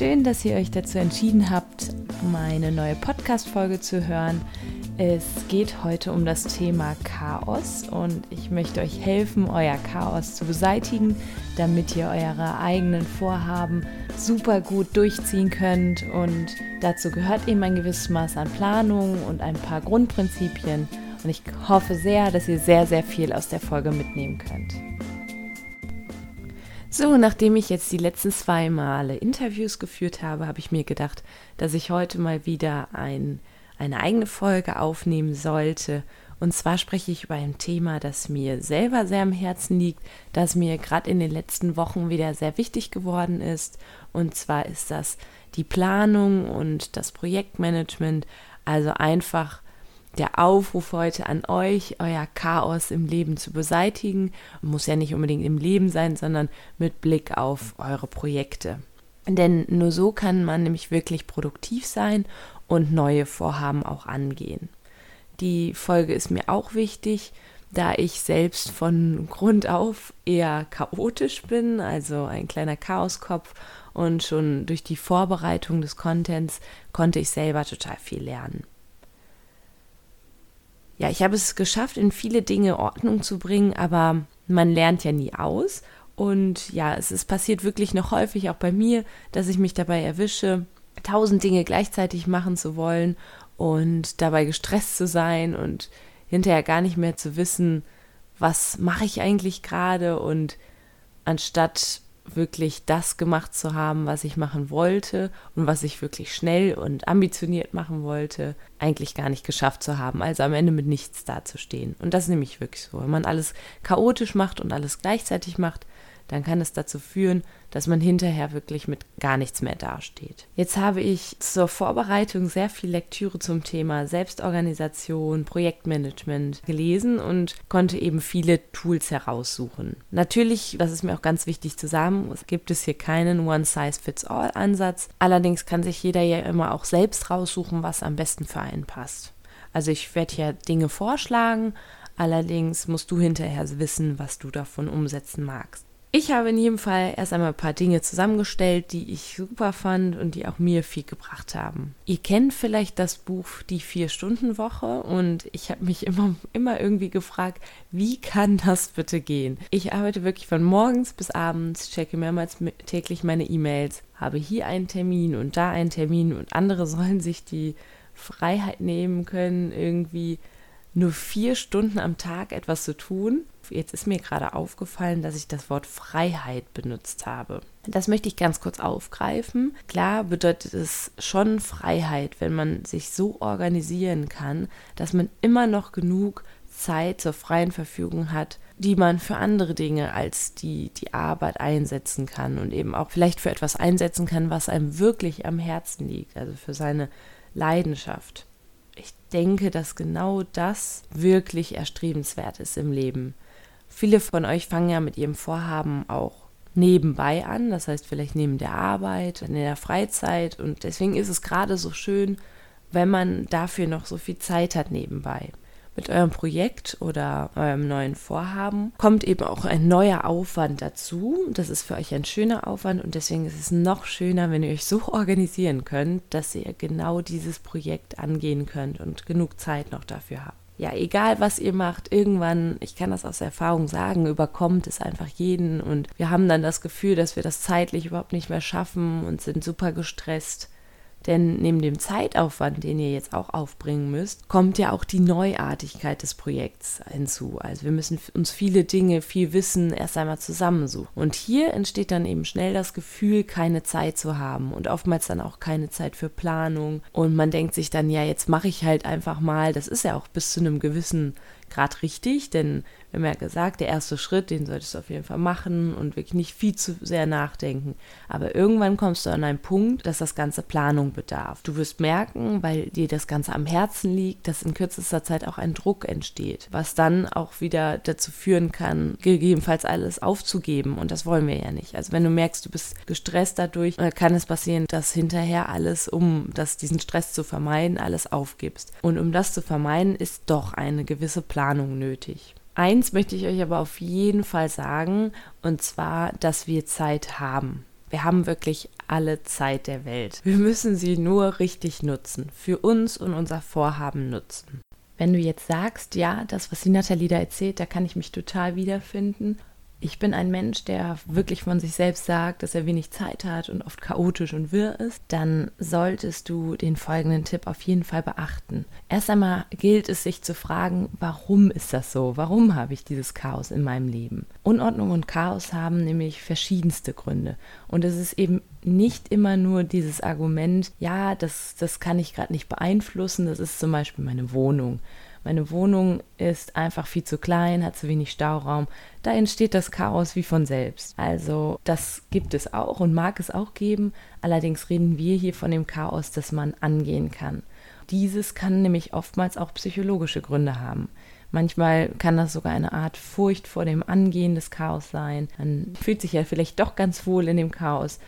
Schön, dass ihr euch dazu entschieden habt, meine neue Podcast-Folge zu hören. Es geht heute um das Thema Chaos und ich möchte euch helfen, euer Chaos zu beseitigen, damit ihr eure eigenen Vorhaben super gut durchziehen könnt. Und dazu gehört eben ein gewisses Maß an Planung und ein paar Grundprinzipien. Und ich hoffe sehr, dass ihr sehr, sehr viel aus der Folge mitnehmen könnt. So, nachdem ich jetzt die letzten zwei Male Interviews geführt habe, habe ich mir gedacht, dass ich heute mal wieder ein, eine eigene Folge aufnehmen sollte. Und zwar spreche ich über ein Thema, das mir selber sehr am Herzen liegt, das mir gerade in den letzten Wochen wieder sehr wichtig geworden ist. Und zwar ist das die Planung und das Projektmanagement. Also einfach der Aufruf heute an euch, euer Chaos im Leben zu beseitigen. Muss ja nicht unbedingt im Leben sein, sondern mit Blick auf eure Projekte. Denn nur so kann man nämlich wirklich produktiv sein und neue Vorhaben auch angehen. Die Folge ist mir auch wichtig, da ich selbst von Grund auf eher chaotisch bin, also ein kleiner Chaoskopf und schon durch die Vorbereitung des Contents konnte ich selber total viel lernen ja, ich habe es geschafft, in viele Dinge Ordnung zu bringen, aber man lernt ja nie aus. Und ja, es ist passiert wirklich noch häufig auch bei mir, dass ich mich dabei erwische, tausend Dinge gleichzeitig machen zu wollen und dabei gestresst zu sein und hinterher gar nicht mehr zu wissen, was mache ich eigentlich gerade und anstatt wirklich das gemacht zu haben, was ich machen wollte und was ich wirklich schnell und ambitioniert machen wollte, eigentlich gar nicht geschafft zu haben. Also am Ende mit nichts dazustehen. Und das ist nämlich wirklich so. Wenn man alles chaotisch macht und alles gleichzeitig macht, dann kann es dazu führen, dass man hinterher wirklich mit gar nichts mehr dasteht. Jetzt habe ich zur Vorbereitung sehr viel Lektüre zum Thema Selbstorganisation, Projektmanagement gelesen und konnte eben viele Tools heraussuchen. Natürlich, das ist mir auch ganz wichtig zu sagen, gibt es hier keinen One-Size-Fits-All-Ansatz. Allerdings kann sich jeder ja immer auch selbst raussuchen, was am besten für einen passt. Also ich werde hier Dinge vorschlagen, allerdings musst du hinterher wissen, was du davon umsetzen magst. Ich habe in jedem Fall erst einmal ein paar Dinge zusammengestellt, die ich super fand und die auch mir viel gebracht haben. Ihr kennt vielleicht das Buch Die Vier-Stunden-Woche und ich habe mich immer, immer irgendwie gefragt, wie kann das bitte gehen? Ich arbeite wirklich von morgens bis abends, checke mehrmals täglich meine E-Mails, habe hier einen Termin und da einen Termin und andere sollen sich die Freiheit nehmen können, irgendwie nur vier Stunden am Tag etwas zu tun jetzt ist mir gerade aufgefallen, dass ich das Wort Freiheit benutzt habe. Das möchte ich ganz kurz aufgreifen. Klar bedeutet es schon Freiheit, wenn man sich so organisieren kann, dass man immer noch genug Zeit zur freien Verfügung hat, die man für andere Dinge als die, die Arbeit einsetzen kann und eben auch vielleicht für etwas einsetzen kann, was einem wirklich am Herzen liegt, also für seine Leidenschaft. Ich denke, dass genau das wirklich erstrebenswert ist im Leben. Viele von euch fangen ja mit ihrem Vorhaben auch nebenbei an, das heißt vielleicht neben der Arbeit, in der Freizeit und deswegen ist es gerade so schön, wenn man dafür noch so viel Zeit hat nebenbei. Mit eurem Projekt oder eurem neuen Vorhaben kommt eben auch ein neuer Aufwand dazu. Das ist für euch ein schöner Aufwand und deswegen ist es noch schöner, wenn ihr euch so organisieren könnt, dass ihr genau dieses Projekt angehen könnt und genug Zeit noch dafür habt ja, egal was ihr macht, irgendwann, ich kann das aus Erfahrung sagen, überkommt es einfach jeden und wir haben dann das Gefühl, dass wir das zeitlich überhaupt nicht mehr schaffen und sind super gestresst. Denn neben dem Zeitaufwand, den ihr jetzt auch aufbringen müsst, kommt ja auch die Neuartigkeit des Projekts hinzu. Also wir müssen uns viele Dinge, viel Wissen erst einmal zusammensuchen. Und hier entsteht dann eben schnell das Gefühl, keine Zeit zu haben und oftmals dann auch keine Zeit für Planung. Und man denkt sich dann, ja, jetzt mache ich halt einfach mal, das ist ja auch bis zu einem gewissen gerade richtig, denn wir haben ja gesagt, der erste Schritt, den solltest du auf jeden Fall machen und wirklich nicht viel zu sehr nachdenken. Aber irgendwann kommst du an einen Punkt, dass das Ganze Planung bedarf. Du wirst merken, weil dir das Ganze am Herzen liegt, dass in kürzester Zeit auch ein Druck entsteht, was dann auch wieder dazu führen kann, gegebenenfalls alles aufzugeben. Und das wollen wir ja nicht. Also wenn du merkst, du bist gestresst dadurch, äh, kann es passieren, dass hinterher alles, um das, diesen Stress zu vermeiden, alles aufgibst. Und um das zu vermeiden, ist doch eine gewisse Planung nötig. Eins möchte ich euch aber auf jeden Fall sagen, und zwar, dass wir Zeit haben. Wir haben wirklich alle Zeit der Welt. Wir müssen sie nur richtig nutzen, für uns und unser Vorhaben nutzen. Wenn du jetzt sagst, ja, das, was die Nathalie da erzählt, da kann ich mich total wiederfinden ich bin ein Mensch, der wirklich von sich selbst sagt, dass er wenig Zeit hat und oft chaotisch und wirr ist, dann solltest du den folgenden Tipp auf jeden Fall beachten. Erst einmal gilt es sich zu fragen, warum ist das so? Warum habe ich dieses Chaos in meinem Leben? Unordnung und Chaos haben nämlich verschiedenste Gründe. Und es ist eben nicht immer nur dieses Argument, ja, das, das kann ich gerade nicht beeinflussen, das ist zum Beispiel meine Wohnung meine Wohnung ist einfach viel zu klein, hat zu wenig Stauraum. Da entsteht das Chaos wie von selbst. Also das gibt es auch und mag es auch geben. Allerdings reden wir hier von dem Chaos, das man angehen kann. Dieses kann nämlich oftmals auch psychologische Gründe haben. Manchmal kann das sogar eine Art Furcht vor dem Angehen des Chaos sein. Man fühlt sich ja vielleicht doch ganz wohl in dem Chaos.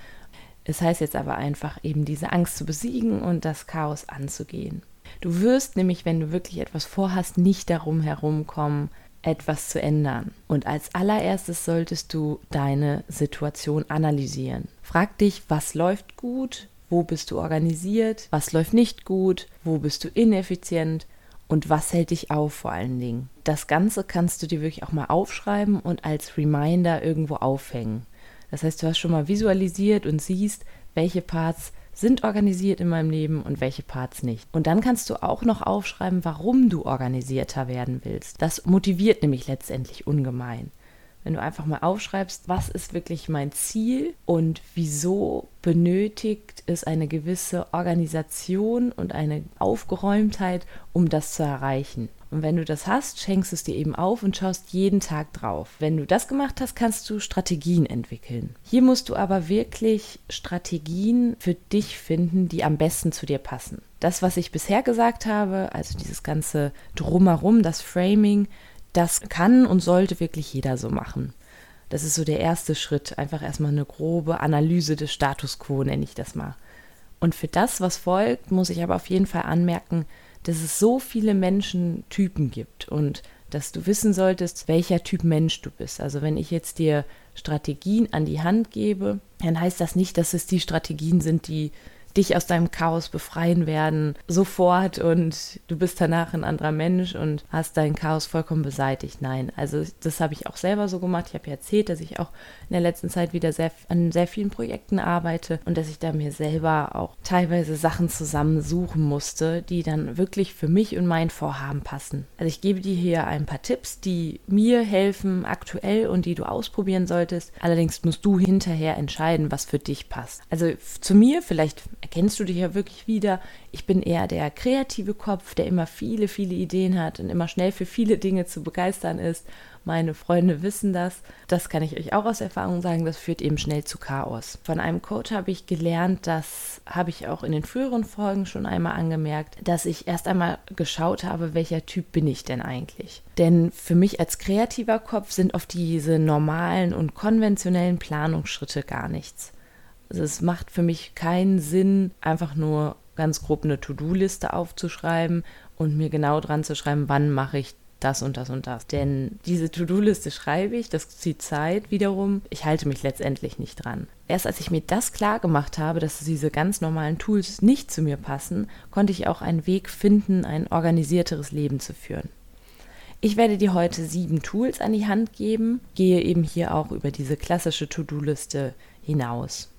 Es heißt jetzt aber einfach eben diese Angst zu besiegen und das Chaos anzugehen. Du wirst nämlich, wenn du wirklich etwas vorhast, nicht darum herumkommen, etwas zu ändern. Und als allererstes solltest du deine Situation analysieren. Frag dich, was läuft gut, wo bist du organisiert, was läuft nicht gut, wo bist du ineffizient und was hält dich auf vor allen Dingen. Das Ganze kannst du dir wirklich auch mal aufschreiben und als Reminder irgendwo aufhängen. Das heißt, du hast schon mal visualisiert und siehst, welche Parts sind organisiert in meinem Leben und welche Parts nicht. Und dann kannst du auch noch aufschreiben, warum du organisierter werden willst. Das motiviert nämlich letztendlich ungemein. Wenn du einfach mal aufschreibst, was ist wirklich mein Ziel und wieso benötigt es eine gewisse Organisation und eine Aufgeräumtheit, um das zu erreichen. Und wenn du das hast, schenkst es dir eben auf und schaust jeden Tag drauf. Wenn du das gemacht hast, kannst du Strategien entwickeln. Hier musst du aber wirklich Strategien für dich finden, die am besten zu dir passen. Das, was ich bisher gesagt habe, also dieses ganze Drumherum, das Framing, das kann und sollte wirklich jeder so machen. Das ist so der erste Schritt, einfach erstmal eine grobe Analyse des Status quo, nenne ich das mal. Und für das, was folgt, muss ich aber auf jeden Fall anmerken, dass es so viele Menschentypen gibt und dass du wissen solltest, welcher Typ Mensch du bist. Also wenn ich jetzt dir Strategien an die Hand gebe, dann heißt das nicht, dass es die Strategien sind, die dich aus deinem Chaos befreien werden, sofort und du bist danach ein anderer Mensch und hast dein Chaos vollkommen beseitigt. Nein, also das habe ich auch selber so gemacht. Ich habe ja erzählt, dass ich auch in der letzten Zeit wieder sehr, an sehr vielen Projekten arbeite und dass ich da mir selber auch teilweise Sachen zusammensuchen musste, die dann wirklich für mich und mein Vorhaben passen. Also ich gebe dir hier ein paar Tipps, die mir helfen aktuell und die du ausprobieren solltest. Allerdings musst du hinterher entscheiden, was für dich passt. Also zu mir vielleicht erkennst du dich ja wirklich wieder. Ich bin eher der kreative Kopf, der immer viele, viele Ideen hat und immer schnell für viele Dinge zu begeistern ist. Meine Freunde wissen das. Das kann ich euch auch aus Erfahrung sagen. Das führt eben schnell zu Chaos. Von einem Coach habe ich gelernt, das habe ich auch in den früheren Folgen schon einmal angemerkt, dass ich erst einmal geschaut habe, welcher Typ bin ich denn eigentlich. Denn für mich als kreativer Kopf sind oft diese normalen und konventionellen Planungsschritte gar nichts. Also es macht für mich keinen Sinn, einfach nur ganz grob eine To-Do-Liste aufzuschreiben und mir genau dran zu schreiben, wann mache ich das und das und das. Denn diese To-Do-Liste schreibe ich, das zieht Zeit wiederum. Ich halte mich letztendlich nicht dran. Erst als ich mir das klar gemacht habe, dass diese ganz normalen Tools nicht zu mir passen, konnte ich auch einen Weg finden, ein organisierteres Leben zu führen. Ich werde dir heute sieben Tools an die Hand geben, gehe eben hier auch über diese klassische To-Do-Liste hinaus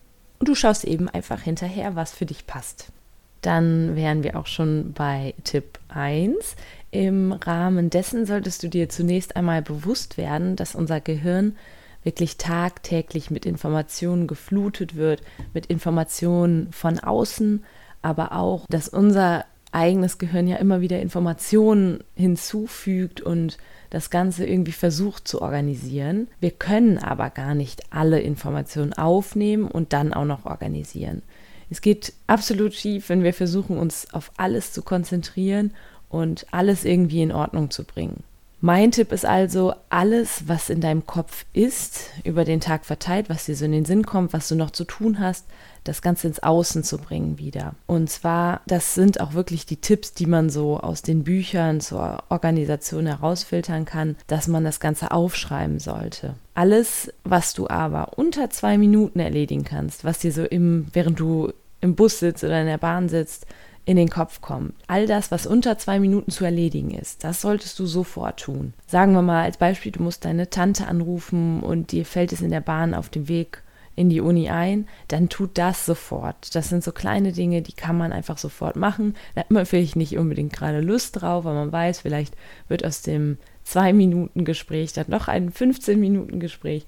und du schaust eben einfach hinterher, was für dich passt. Dann wären wir auch schon bei Tipp 1. Im Rahmen dessen solltest du dir zunächst einmal bewusst werden, dass unser Gehirn wirklich tagtäglich mit Informationen geflutet wird, mit Informationen von außen, aber auch, dass unser eigenes Gehirn ja immer wieder Informationen hinzufügt und das Ganze irgendwie versucht zu organisieren. Wir können aber gar nicht alle Informationen aufnehmen und dann auch noch organisieren. Es geht absolut schief, wenn wir versuchen, uns auf alles zu konzentrieren und alles irgendwie in Ordnung zu bringen. Mein Tipp ist also, alles, was in deinem Kopf ist, über den Tag verteilt, was dir so in den Sinn kommt, was du noch zu tun hast, das Ganze ins Außen zu bringen wieder. Und zwar, das sind auch wirklich die Tipps, die man so aus den Büchern zur Organisation herausfiltern kann, dass man das Ganze aufschreiben sollte. Alles, was du aber unter zwei Minuten erledigen kannst, was dir so im, während du im Bus sitzt oder in der Bahn sitzt, in den Kopf kommt. All das, was unter zwei Minuten zu erledigen ist, das solltest du sofort tun. Sagen wir mal als Beispiel, du musst deine Tante anrufen und dir fällt es in der Bahn auf dem Weg in die Uni ein, dann tut das sofort. Das sind so kleine Dinge, die kann man einfach sofort machen. Da hat man vielleicht nicht unbedingt gerade Lust drauf, weil man weiß, vielleicht wird aus dem zwei Minuten Gespräch dann noch ein 15 Minuten Gespräch.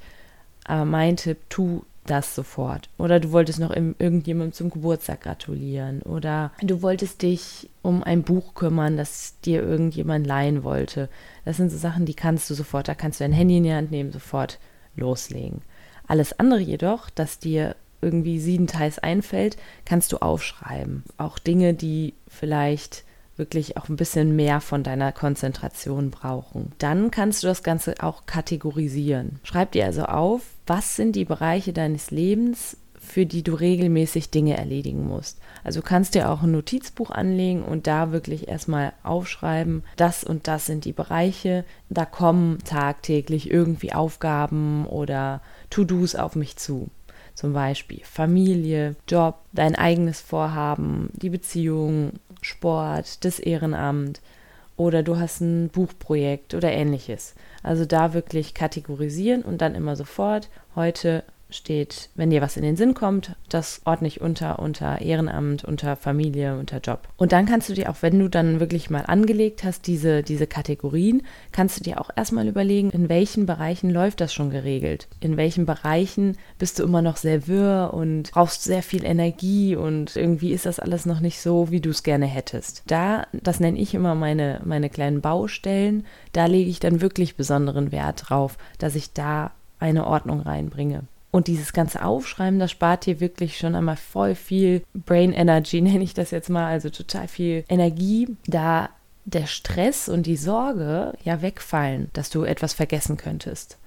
Aber mein Tipp, tu das sofort. Oder du wolltest noch irgendjemandem zum Geburtstag gratulieren. Oder du wolltest dich um ein Buch kümmern, das dir irgendjemand leihen wollte. Das sind so Sachen, die kannst du sofort. Da kannst du dein Handy in die Hand nehmen, sofort loslegen. Alles andere jedoch, das dir irgendwie siebenteils einfällt, kannst du aufschreiben. Auch Dinge, die vielleicht wirklich auch ein bisschen mehr von deiner Konzentration brauchen. Dann kannst du das Ganze auch kategorisieren. Schreib dir also auf, was sind die Bereiche deines Lebens, für die du regelmäßig Dinge erledigen musst. Also kannst dir auch ein Notizbuch anlegen und da wirklich erstmal aufschreiben, das und das sind die Bereiche, da kommen tagtäglich irgendwie Aufgaben oder To-Dos auf mich zu. Zum Beispiel Familie, Job, dein eigenes Vorhaben, die Beziehung, Sport, das Ehrenamt oder du hast ein Buchprojekt oder ähnliches. Also da wirklich kategorisieren und dann immer sofort heute steht, wenn dir was in den Sinn kommt, das ordne ich unter, unter Ehrenamt, unter Familie, unter Job. Und dann kannst du dir auch, wenn du dann wirklich mal angelegt hast, diese, diese Kategorien, kannst du dir auch erstmal überlegen, in welchen Bereichen läuft das schon geregelt? In welchen Bereichen bist du immer noch sehr wirr und brauchst sehr viel Energie und irgendwie ist das alles noch nicht so, wie du es gerne hättest. Da, das nenne ich immer meine, meine kleinen Baustellen, da lege ich dann wirklich besonderen Wert drauf, dass ich da eine Ordnung reinbringe. Und dieses ganze Aufschreiben, das spart dir wirklich schon einmal voll viel Brain Energy, nenne ich das jetzt mal, also total viel Energie, da der Stress und die Sorge ja wegfallen, dass du etwas vergessen könntest.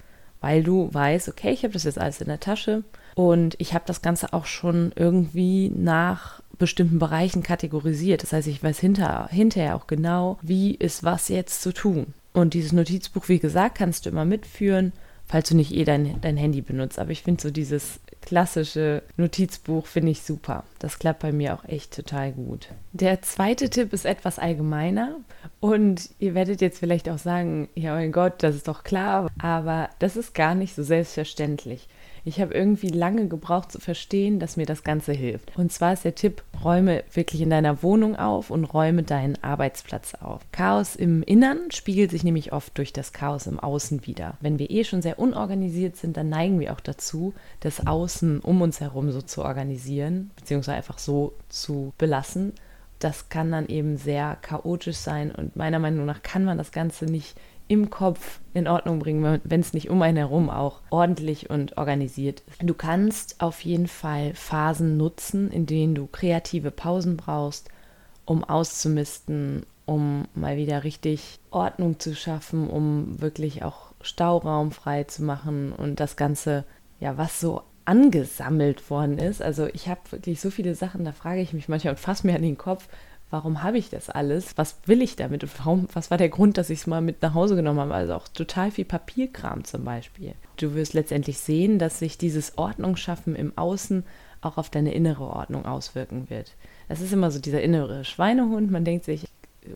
Weil du weißt, okay, ich habe das jetzt alles in der Tasche und ich habe das Ganze auch schon irgendwie nach bestimmten Bereichen kategorisiert. Das heißt, ich weiß hinter, hinterher auch genau, wie ist was jetzt zu tun. Und dieses Notizbuch, wie gesagt, kannst du immer mitführen falls du nicht eh dein, dein Handy benutzt. Aber ich finde so dieses klassische Notizbuch finde ich super. Das klappt bei mir auch echt total gut. Der zweite Tipp ist etwas allgemeiner und ihr werdet jetzt vielleicht auch sagen, ja mein Gott, das ist doch klar, aber das ist gar nicht so selbstverständlich. Ich habe irgendwie lange gebraucht zu verstehen, dass mir das Ganze hilft. Und zwar ist der Tipp, räume wirklich in deiner Wohnung auf und räume deinen Arbeitsplatz auf. Chaos im Innern spiegelt sich nämlich oft durch das Chaos im Außen wieder. Wenn wir eh schon sehr unorganisiert sind, dann neigen wir auch dazu, das Außen um uns herum so zu organisieren, beziehungsweise einfach so zu belassen das kann dann eben sehr chaotisch sein und meiner Meinung nach kann man das Ganze nicht im Kopf in Ordnung bringen, wenn es nicht um einen herum auch ordentlich und organisiert ist. Du kannst auf jeden Fall Phasen nutzen, in denen du kreative Pausen brauchst, um auszumisten, um mal wieder richtig Ordnung zu schaffen, um wirklich auch Stauraum frei zu machen und das Ganze, ja, was so angesammelt worden ist. Also ich habe wirklich so viele Sachen, da frage ich mich manchmal und fasse mir an den Kopf, warum habe ich das alles? Was will ich damit? Und warum, was war der Grund, dass ich es mal mit nach Hause genommen habe? Also auch total viel Papierkram zum Beispiel. Du wirst letztendlich sehen, dass sich dieses Ordnungsschaffen im Außen auch auf deine innere Ordnung auswirken wird. Das ist immer so dieser innere Schweinehund. Man denkt sich,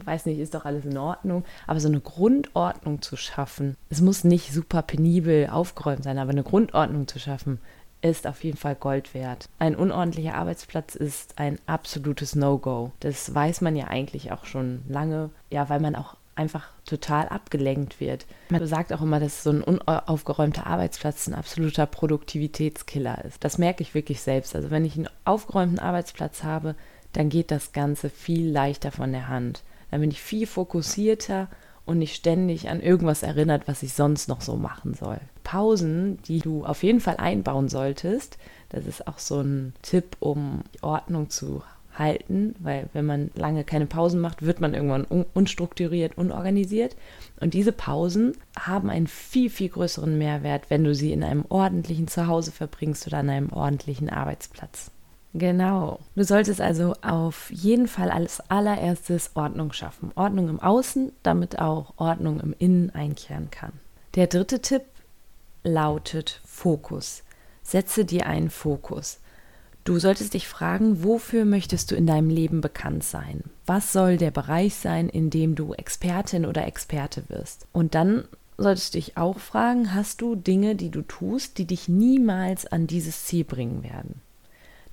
weiß nicht, ist doch alles in Ordnung. Aber so eine Grundordnung zu schaffen, es muss nicht super penibel aufgeräumt sein, aber eine Grundordnung zu schaffen, ist auf jeden Fall Gold wert. Ein unordentlicher Arbeitsplatz ist ein absolutes No-Go. Das weiß man ja eigentlich auch schon lange, ja, weil man auch einfach total abgelenkt wird. Man sagt auch immer, dass so ein unaufgeräumter Arbeitsplatz ein absoluter Produktivitätskiller ist. Das merke ich wirklich selbst. Also wenn ich einen aufgeräumten Arbeitsplatz habe, dann geht das Ganze viel leichter von der Hand. Dann bin ich viel fokussierter und nicht ständig an irgendwas erinnert, was ich sonst noch so machen soll. Pausen, die du auf jeden Fall einbauen solltest, das ist auch so ein Tipp, um Ordnung zu halten, weil wenn man lange keine Pausen macht, wird man irgendwann un unstrukturiert, unorganisiert. Und diese Pausen haben einen viel, viel größeren Mehrwert, wenn du sie in einem ordentlichen Zuhause verbringst oder an einem ordentlichen Arbeitsplatz. Genau. Du solltest also auf jeden Fall als allererstes Ordnung schaffen. Ordnung im Außen, damit auch Ordnung im Innen einkehren kann. Der dritte Tipp lautet Fokus. Setze dir einen Fokus. Du solltest dich fragen, wofür möchtest du in deinem Leben bekannt sein? Was soll der Bereich sein, in dem du Expertin oder Experte wirst? Und dann solltest du dich auch fragen, hast du Dinge, die du tust, die dich niemals an dieses Ziel bringen werden?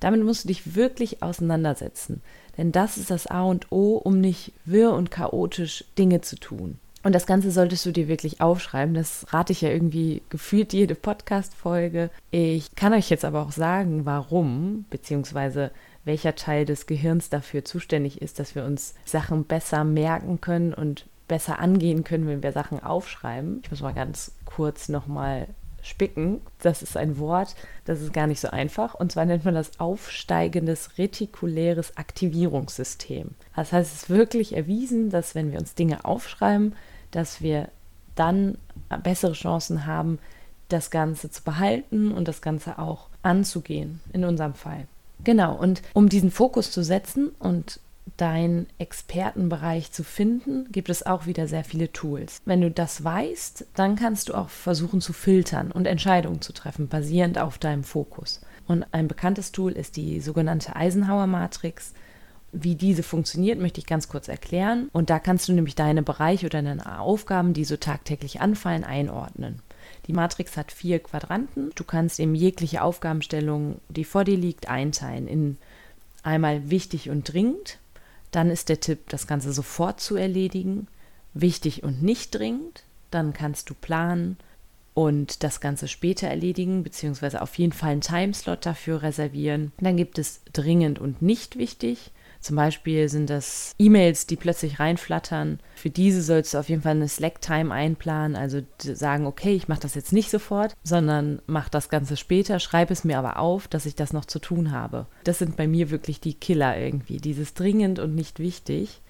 Damit musst du dich wirklich auseinandersetzen, denn das ist das A und O, um nicht wirr und chaotisch Dinge zu tun. Und das Ganze solltest du dir wirklich aufschreiben. Das rate ich ja irgendwie gefühlt jede Podcast-Folge. Ich kann euch jetzt aber auch sagen, warum, beziehungsweise welcher Teil des Gehirns dafür zuständig ist, dass wir uns Sachen besser merken können und besser angehen können, wenn wir Sachen aufschreiben. Ich muss mal ganz kurz nochmal spicken. Das ist ein Wort, das ist gar nicht so einfach. Und zwar nennt man das aufsteigendes retikuläres Aktivierungssystem. Das heißt, es ist wirklich erwiesen, dass wenn wir uns Dinge aufschreiben, dass wir dann bessere Chancen haben, das Ganze zu behalten und das Ganze auch anzugehen, in unserem Fall. Genau, und um diesen Fokus zu setzen und deinen Expertenbereich zu finden, gibt es auch wieder sehr viele Tools. Wenn du das weißt, dann kannst du auch versuchen zu filtern und Entscheidungen zu treffen, basierend auf deinem Fokus. Und ein bekanntes Tool ist die sogenannte Eisenhower-Matrix. Wie diese funktioniert, möchte ich ganz kurz erklären. Und da kannst du nämlich deine Bereiche oder deine Aufgaben, die so tagtäglich anfallen, einordnen. Die Matrix hat vier Quadranten. Du kannst eben jegliche Aufgabenstellung, die vor dir liegt, einteilen in einmal wichtig und dringend. Dann ist der Tipp, das Ganze sofort zu erledigen. Wichtig und nicht dringend. Dann kannst du planen und das Ganze später erledigen, beziehungsweise auf jeden Fall einen Timeslot dafür reservieren. Dann gibt es dringend und nicht wichtig. Zum Beispiel sind das E-Mails, die plötzlich reinflattern. Für diese sollst du auf jeden Fall eine Slack-Time einplanen, also sagen, okay, ich mache das jetzt nicht sofort, sondern mach das Ganze später, schreibe es mir aber auf, dass ich das noch zu tun habe. Das sind bei mir wirklich die Killer irgendwie, dieses dringend und nicht wichtig.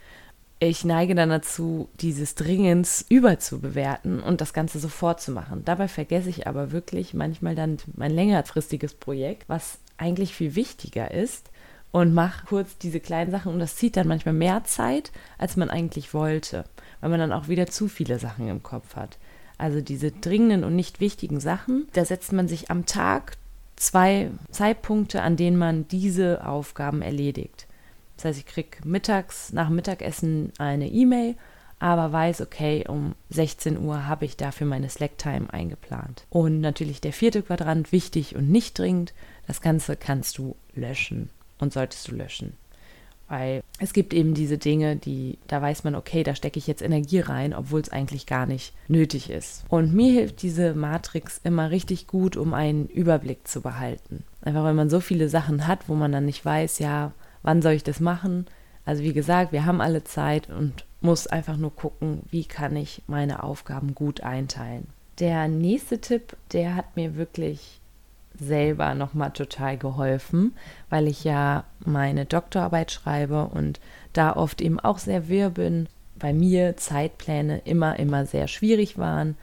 Ich neige dann dazu, dieses Dringens überzubewerten und das Ganze sofort zu machen. Dabei vergesse ich aber wirklich manchmal dann mein längerfristiges Projekt, was eigentlich viel wichtiger ist und mach kurz diese kleinen Sachen und das zieht dann manchmal mehr Zeit, als man eigentlich wollte, weil man dann auch wieder zu viele Sachen im Kopf hat. Also diese dringenden und nicht wichtigen Sachen, da setzt man sich am Tag zwei Zeitpunkte, an denen man diese Aufgaben erledigt. Das heißt, ich kriege mittags nach Mittagessen eine E-Mail, aber weiß, okay, um 16 Uhr habe ich dafür meine Slack-Time eingeplant. Und natürlich der vierte Quadrant, wichtig und nicht dringend. Das Ganze kannst du löschen und solltest du löschen. Weil es gibt eben diese Dinge, die, da weiß man, okay, da stecke ich jetzt Energie rein, obwohl es eigentlich gar nicht nötig ist. Und mir hilft diese Matrix immer richtig gut, um einen Überblick zu behalten. Einfach weil man so viele Sachen hat, wo man dann nicht weiß, ja, wann soll ich das machen? Also wie gesagt, wir haben alle Zeit und muss einfach nur gucken, wie kann ich meine Aufgaben gut einteilen. Der nächste Tipp, der hat mir wirklich selber nochmal total geholfen, weil ich ja meine Doktorarbeit schreibe und da oft eben auch sehr wirr bin. Bei mir Zeitpläne immer, immer sehr schwierig waren.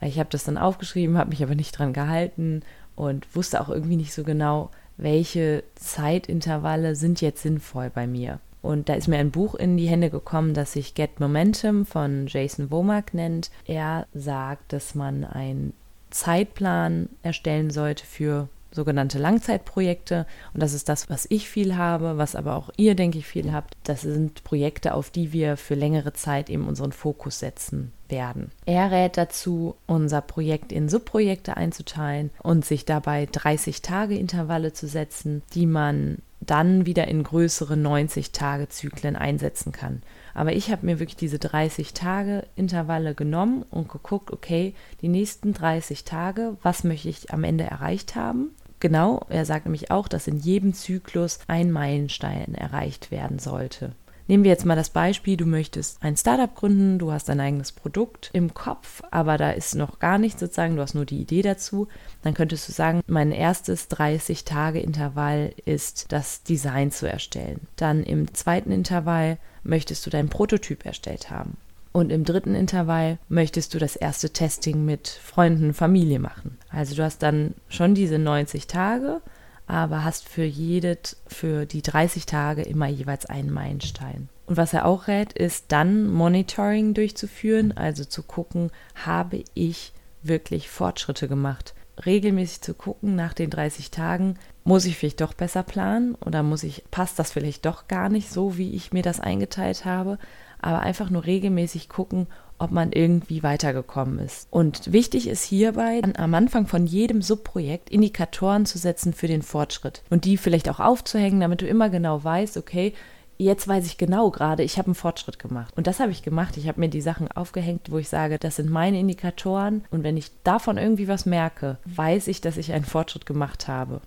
Ich habe das dann aufgeschrieben, habe mich aber nicht dran gehalten und wusste auch irgendwie nicht so genau, welche Zeitintervalle sind jetzt sinnvoll bei mir. Und da ist mir ein Buch in die Hände gekommen, das sich Get Momentum von Jason Womack nennt. Er sagt, dass man ein Zeitplan erstellen sollte für sogenannte Langzeitprojekte. Und das ist das, was ich viel habe, was aber auch ihr, denke ich, viel habt. Das sind Projekte, auf die wir für längere Zeit eben unseren Fokus setzen werden. Er rät dazu, unser Projekt in Subprojekte einzuteilen und sich dabei 30 Tage Intervalle zu setzen, die man dann wieder in größere 90-Tage-Zyklen einsetzen kann. Aber ich habe mir wirklich diese 30-Tage-Intervalle genommen und geguckt, okay, die nächsten 30 Tage, was möchte ich am Ende erreicht haben? Genau, er sagt nämlich auch, dass in jedem Zyklus ein Meilenstein erreicht werden sollte. Nehmen wir jetzt mal das Beispiel, du möchtest ein Startup gründen, du hast dein eigenes Produkt im Kopf, aber da ist noch gar nichts sozusagen, du hast nur die Idee dazu. Dann könntest du sagen, mein erstes 30-Tage-Intervall ist das Design zu erstellen. Dann im zweiten Intervall möchtest du deinen Prototyp erstellt haben. Und im dritten Intervall möchtest du das erste Testing mit Freunden, Familie machen. Also du hast dann schon diese 90 Tage aber hast für jede, für die 30 Tage immer jeweils einen Meilenstein. Und was er auch rät, ist dann Monitoring durchzuführen, also zu gucken, habe ich wirklich Fortschritte gemacht. Regelmäßig zu gucken nach den 30 Tagen, muss ich vielleicht doch besser planen oder muss ich, passt das vielleicht doch gar nicht so, wie ich mir das eingeteilt habe, aber einfach nur regelmäßig gucken, ob man irgendwie weitergekommen ist. Und wichtig ist hierbei, am Anfang von jedem Subprojekt Indikatoren zu setzen für den Fortschritt und die vielleicht auch aufzuhängen, damit du immer genau weißt, okay, jetzt weiß ich genau gerade, ich habe einen Fortschritt gemacht. Und das habe ich gemacht. Ich habe mir die Sachen aufgehängt, wo ich sage, das sind meine Indikatoren. Und wenn ich davon irgendwie was merke, weiß ich, dass ich einen Fortschritt gemacht habe.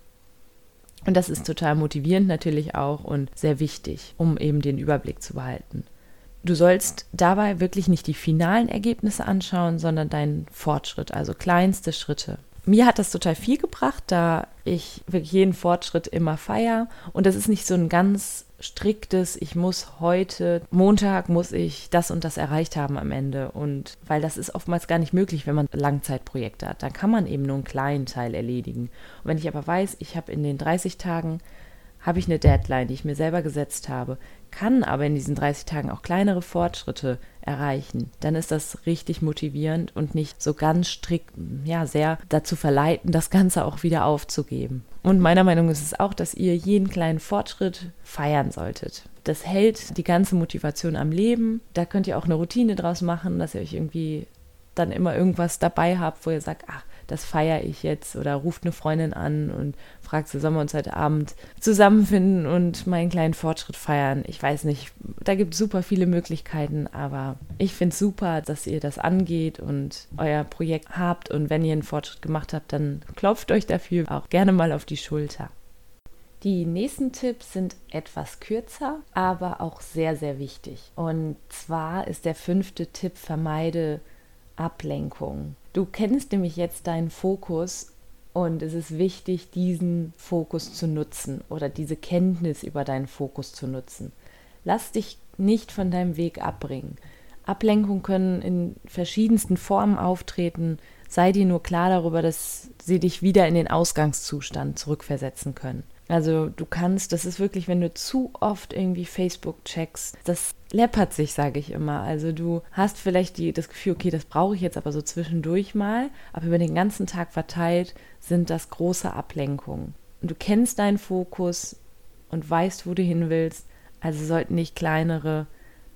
Und das ist total motivierend natürlich auch und sehr wichtig, um eben den Überblick zu behalten. Du sollst dabei wirklich nicht die finalen Ergebnisse anschauen, sondern deinen Fortschritt, also kleinste Schritte. Mir hat das total viel gebracht, da ich wirklich jeden Fortschritt immer feier. Und das ist nicht so ein ganz striktes, ich muss heute, Montag muss ich das und das erreicht haben am Ende. Und weil das ist oftmals gar nicht möglich, wenn man Langzeitprojekte hat. Dann kann man eben nur einen kleinen Teil erledigen. Und wenn ich aber weiß, ich habe in den 30 Tagen habe ich eine Deadline, die ich mir selber gesetzt habe, kann aber in diesen 30 Tagen auch kleinere Fortschritte erreichen, dann ist das richtig motivierend und nicht so ganz strikt, ja, sehr dazu verleiten, das Ganze auch wieder aufzugeben. Und meiner Meinung ist es auch, dass ihr jeden kleinen Fortschritt feiern solltet. Das hält die ganze Motivation am Leben. Da könnt ihr auch eine Routine draus machen, dass ihr euch irgendwie dann immer irgendwas dabei habt, wo ihr sagt, ach, das feiere ich jetzt oder ruft eine Freundin an und fragt sollen wir uns heute Abend zusammenfinden und meinen kleinen Fortschritt feiern. Ich weiß nicht, da gibt es super viele Möglichkeiten, aber ich finde es super, dass ihr das angeht und euer Projekt habt und wenn ihr einen Fortschritt gemacht habt, dann klopft euch dafür auch gerne mal auf die Schulter. Die nächsten Tipps sind etwas kürzer, aber auch sehr, sehr wichtig. Und zwar ist der fünfte Tipp, vermeide Ablenkung. Du kennst nämlich jetzt deinen Fokus und es ist wichtig, diesen Fokus zu nutzen oder diese Kenntnis über deinen Fokus zu nutzen. Lass dich nicht von deinem Weg abbringen. Ablenkungen können in verschiedensten Formen auftreten. Sei dir nur klar darüber, dass sie dich wieder in den Ausgangszustand zurückversetzen können. Also du kannst, das ist wirklich, wenn du zu oft irgendwie Facebook checkst, das läppert sich, sage ich immer. Also du hast vielleicht die, das Gefühl, okay, das brauche ich jetzt aber so zwischendurch mal, aber über den ganzen Tag verteilt sind das große Ablenkungen. Und du kennst deinen Fokus und weißt, wo du hin willst, also sollten nicht kleinere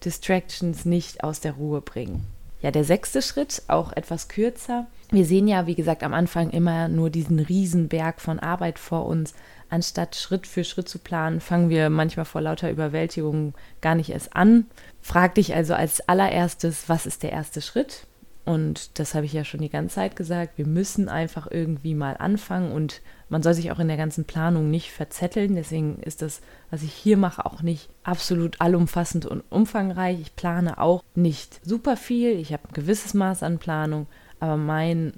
Distractions nicht aus der Ruhe bringen. Ja, der sechste Schritt, auch etwas kürzer. Wir sehen ja, wie gesagt, am Anfang immer nur diesen Riesenberg von Arbeit vor uns, anstatt Schritt für Schritt zu planen, fangen wir manchmal vor lauter Überwältigung gar nicht erst an. Frag dich also als allererstes, was ist der erste Schritt? Und das habe ich ja schon die ganze Zeit gesagt. Wir müssen einfach irgendwie mal anfangen und man soll sich auch in der ganzen Planung nicht verzetteln. Deswegen ist das, was ich hier mache, auch nicht absolut allumfassend und umfangreich. Ich plane auch nicht super viel. Ich habe ein gewisses Maß an Planung, aber mein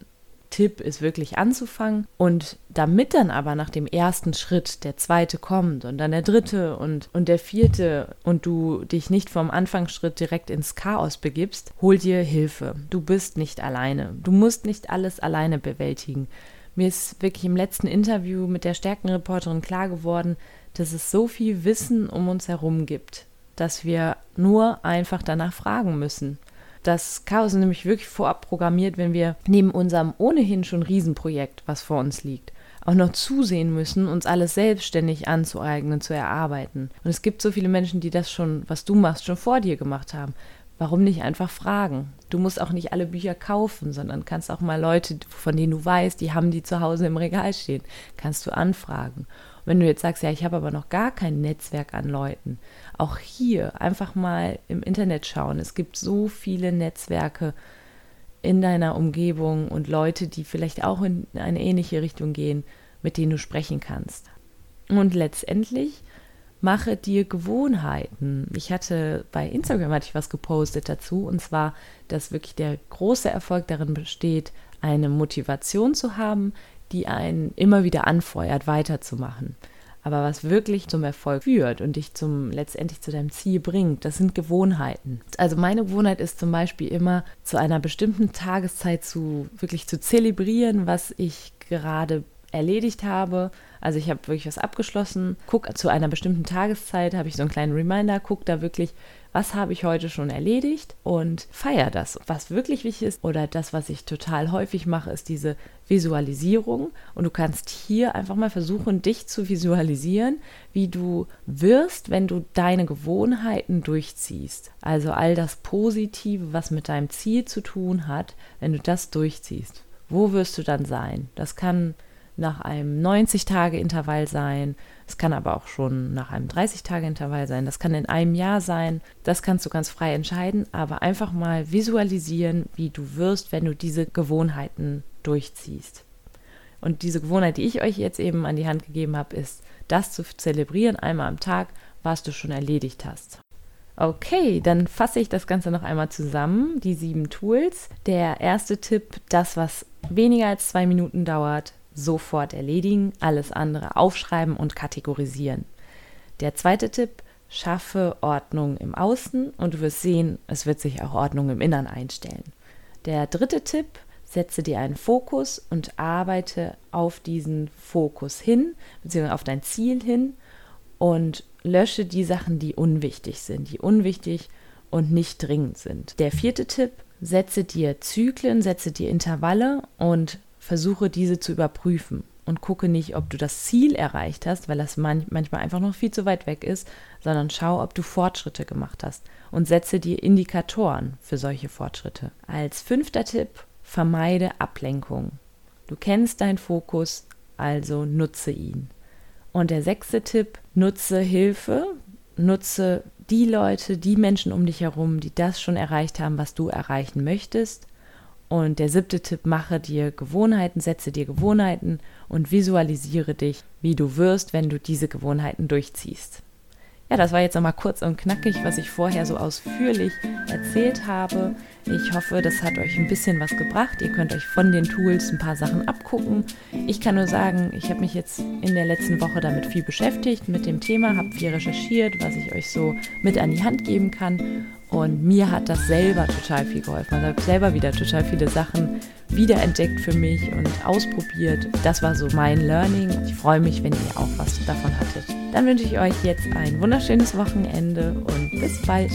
Tipp ist wirklich anzufangen und damit dann aber nach dem ersten Schritt der zweite kommt und dann der dritte und, und der vierte und du dich nicht vom Anfangsschritt direkt ins Chaos begibst, hol dir Hilfe. Du bist nicht alleine. Du musst nicht alles alleine bewältigen. Mir ist wirklich im letzten Interview mit der Stärkenreporterin klar geworden, dass es so viel Wissen um uns herum gibt, dass wir nur einfach danach fragen müssen. Das Chaos ist nämlich wirklich vorab programmiert, wenn wir neben unserem ohnehin schon Riesenprojekt, was vor uns liegt, auch noch zusehen müssen, uns alles selbstständig anzueignen, zu erarbeiten. Und es gibt so viele Menschen, die das schon, was du machst, schon vor dir gemacht haben. Warum nicht einfach fragen? Du musst auch nicht alle Bücher kaufen, sondern kannst auch mal Leute, von denen du weißt, die haben die zu Hause im Regal stehen, kannst du anfragen. Und wenn du jetzt sagst, ja, ich habe aber noch gar kein Netzwerk an Leuten, auch hier einfach mal im Internet schauen. Es gibt so viele Netzwerke in deiner Umgebung und Leute, die vielleicht auch in eine ähnliche Richtung gehen, mit denen du sprechen kannst. Und letztendlich mache dir Gewohnheiten. Ich hatte bei Instagram hatte ich was gepostet dazu und zwar, dass wirklich der große Erfolg darin besteht, eine Motivation zu haben, die einen immer wieder anfeuert, weiterzumachen. Aber was wirklich zum Erfolg führt und dich zum letztendlich zu deinem Ziel bringt, das sind Gewohnheiten. Also meine Gewohnheit ist zum Beispiel immer zu einer bestimmten Tageszeit zu wirklich zu zelebrieren, was ich gerade erledigt habe. Also ich habe wirklich was abgeschlossen, gucke zu einer bestimmten Tageszeit, habe ich so einen kleinen Reminder, gucke da wirklich, was habe ich heute schon erledigt und feiere das. Was wirklich wichtig ist oder das, was ich total häufig mache, ist diese Visualisierung. Und du kannst hier einfach mal versuchen, dich zu visualisieren, wie du wirst, wenn du deine Gewohnheiten durchziehst. Also all das Positive, was mit deinem Ziel zu tun hat, wenn du das durchziehst. Wo wirst du dann sein? Das kann nach einem 90-Tage-Intervall sein. Es kann aber auch schon nach einem 30-Tage-Intervall sein. Das kann in einem Jahr sein. Das kannst du ganz frei entscheiden, aber einfach mal visualisieren, wie du wirst, wenn du diese Gewohnheiten durchziehst. Und diese Gewohnheit, die ich euch jetzt eben an die Hand gegeben habe, ist, das zu zelebrieren einmal am Tag, was du schon erledigt hast. Okay, dann fasse ich das Ganze noch einmal zusammen, die sieben Tools. Der erste Tipp, das, was weniger als zwei Minuten dauert, sofort erledigen, alles andere aufschreiben und kategorisieren. Der zweite Tipp, schaffe Ordnung im Außen und du wirst sehen, es wird sich auch Ordnung im Innern einstellen. Der dritte Tipp, setze dir einen Fokus und arbeite auf diesen Fokus hin, beziehungsweise auf dein Ziel hin und lösche die Sachen, die unwichtig sind, die unwichtig und nicht dringend sind. Der vierte Tipp, setze dir Zyklen, setze dir Intervalle und versuche diese zu überprüfen und gucke nicht, ob du das Ziel erreicht hast, weil das man manchmal einfach noch viel zu weit weg ist, sondern schau, ob du Fortschritte gemacht hast und setze dir Indikatoren für solche Fortschritte. Als fünfter Tipp, vermeide Ablenkung. Du kennst deinen Fokus, also nutze ihn. Und der sechste Tipp, nutze Hilfe, nutze die Leute, die Menschen um dich herum, die das schon erreicht haben, was du erreichen möchtest und der siebte Tipp, mache dir Gewohnheiten, setze dir Gewohnheiten und visualisiere dich, wie du wirst, wenn du diese Gewohnheiten durchziehst. Ja, das war jetzt nochmal kurz und knackig, was ich vorher so ausführlich erzählt habe. Ich hoffe, das hat euch ein bisschen was gebracht. Ihr könnt euch von den Tools ein paar Sachen abgucken. Ich kann nur sagen, ich habe mich jetzt in der letzten Woche damit viel beschäftigt, mit dem Thema, habe viel recherchiert, was ich euch so mit an die Hand geben kann und mir hat das selber total viel geholfen. Also ich habe selber wieder total viele Sachen wiederentdeckt für mich und ausprobiert. Das war so mein Learning. Ich freue mich, wenn ihr auch was davon hattet. Dann wünsche ich euch jetzt ein wunderschönes Wochenende und bis bald.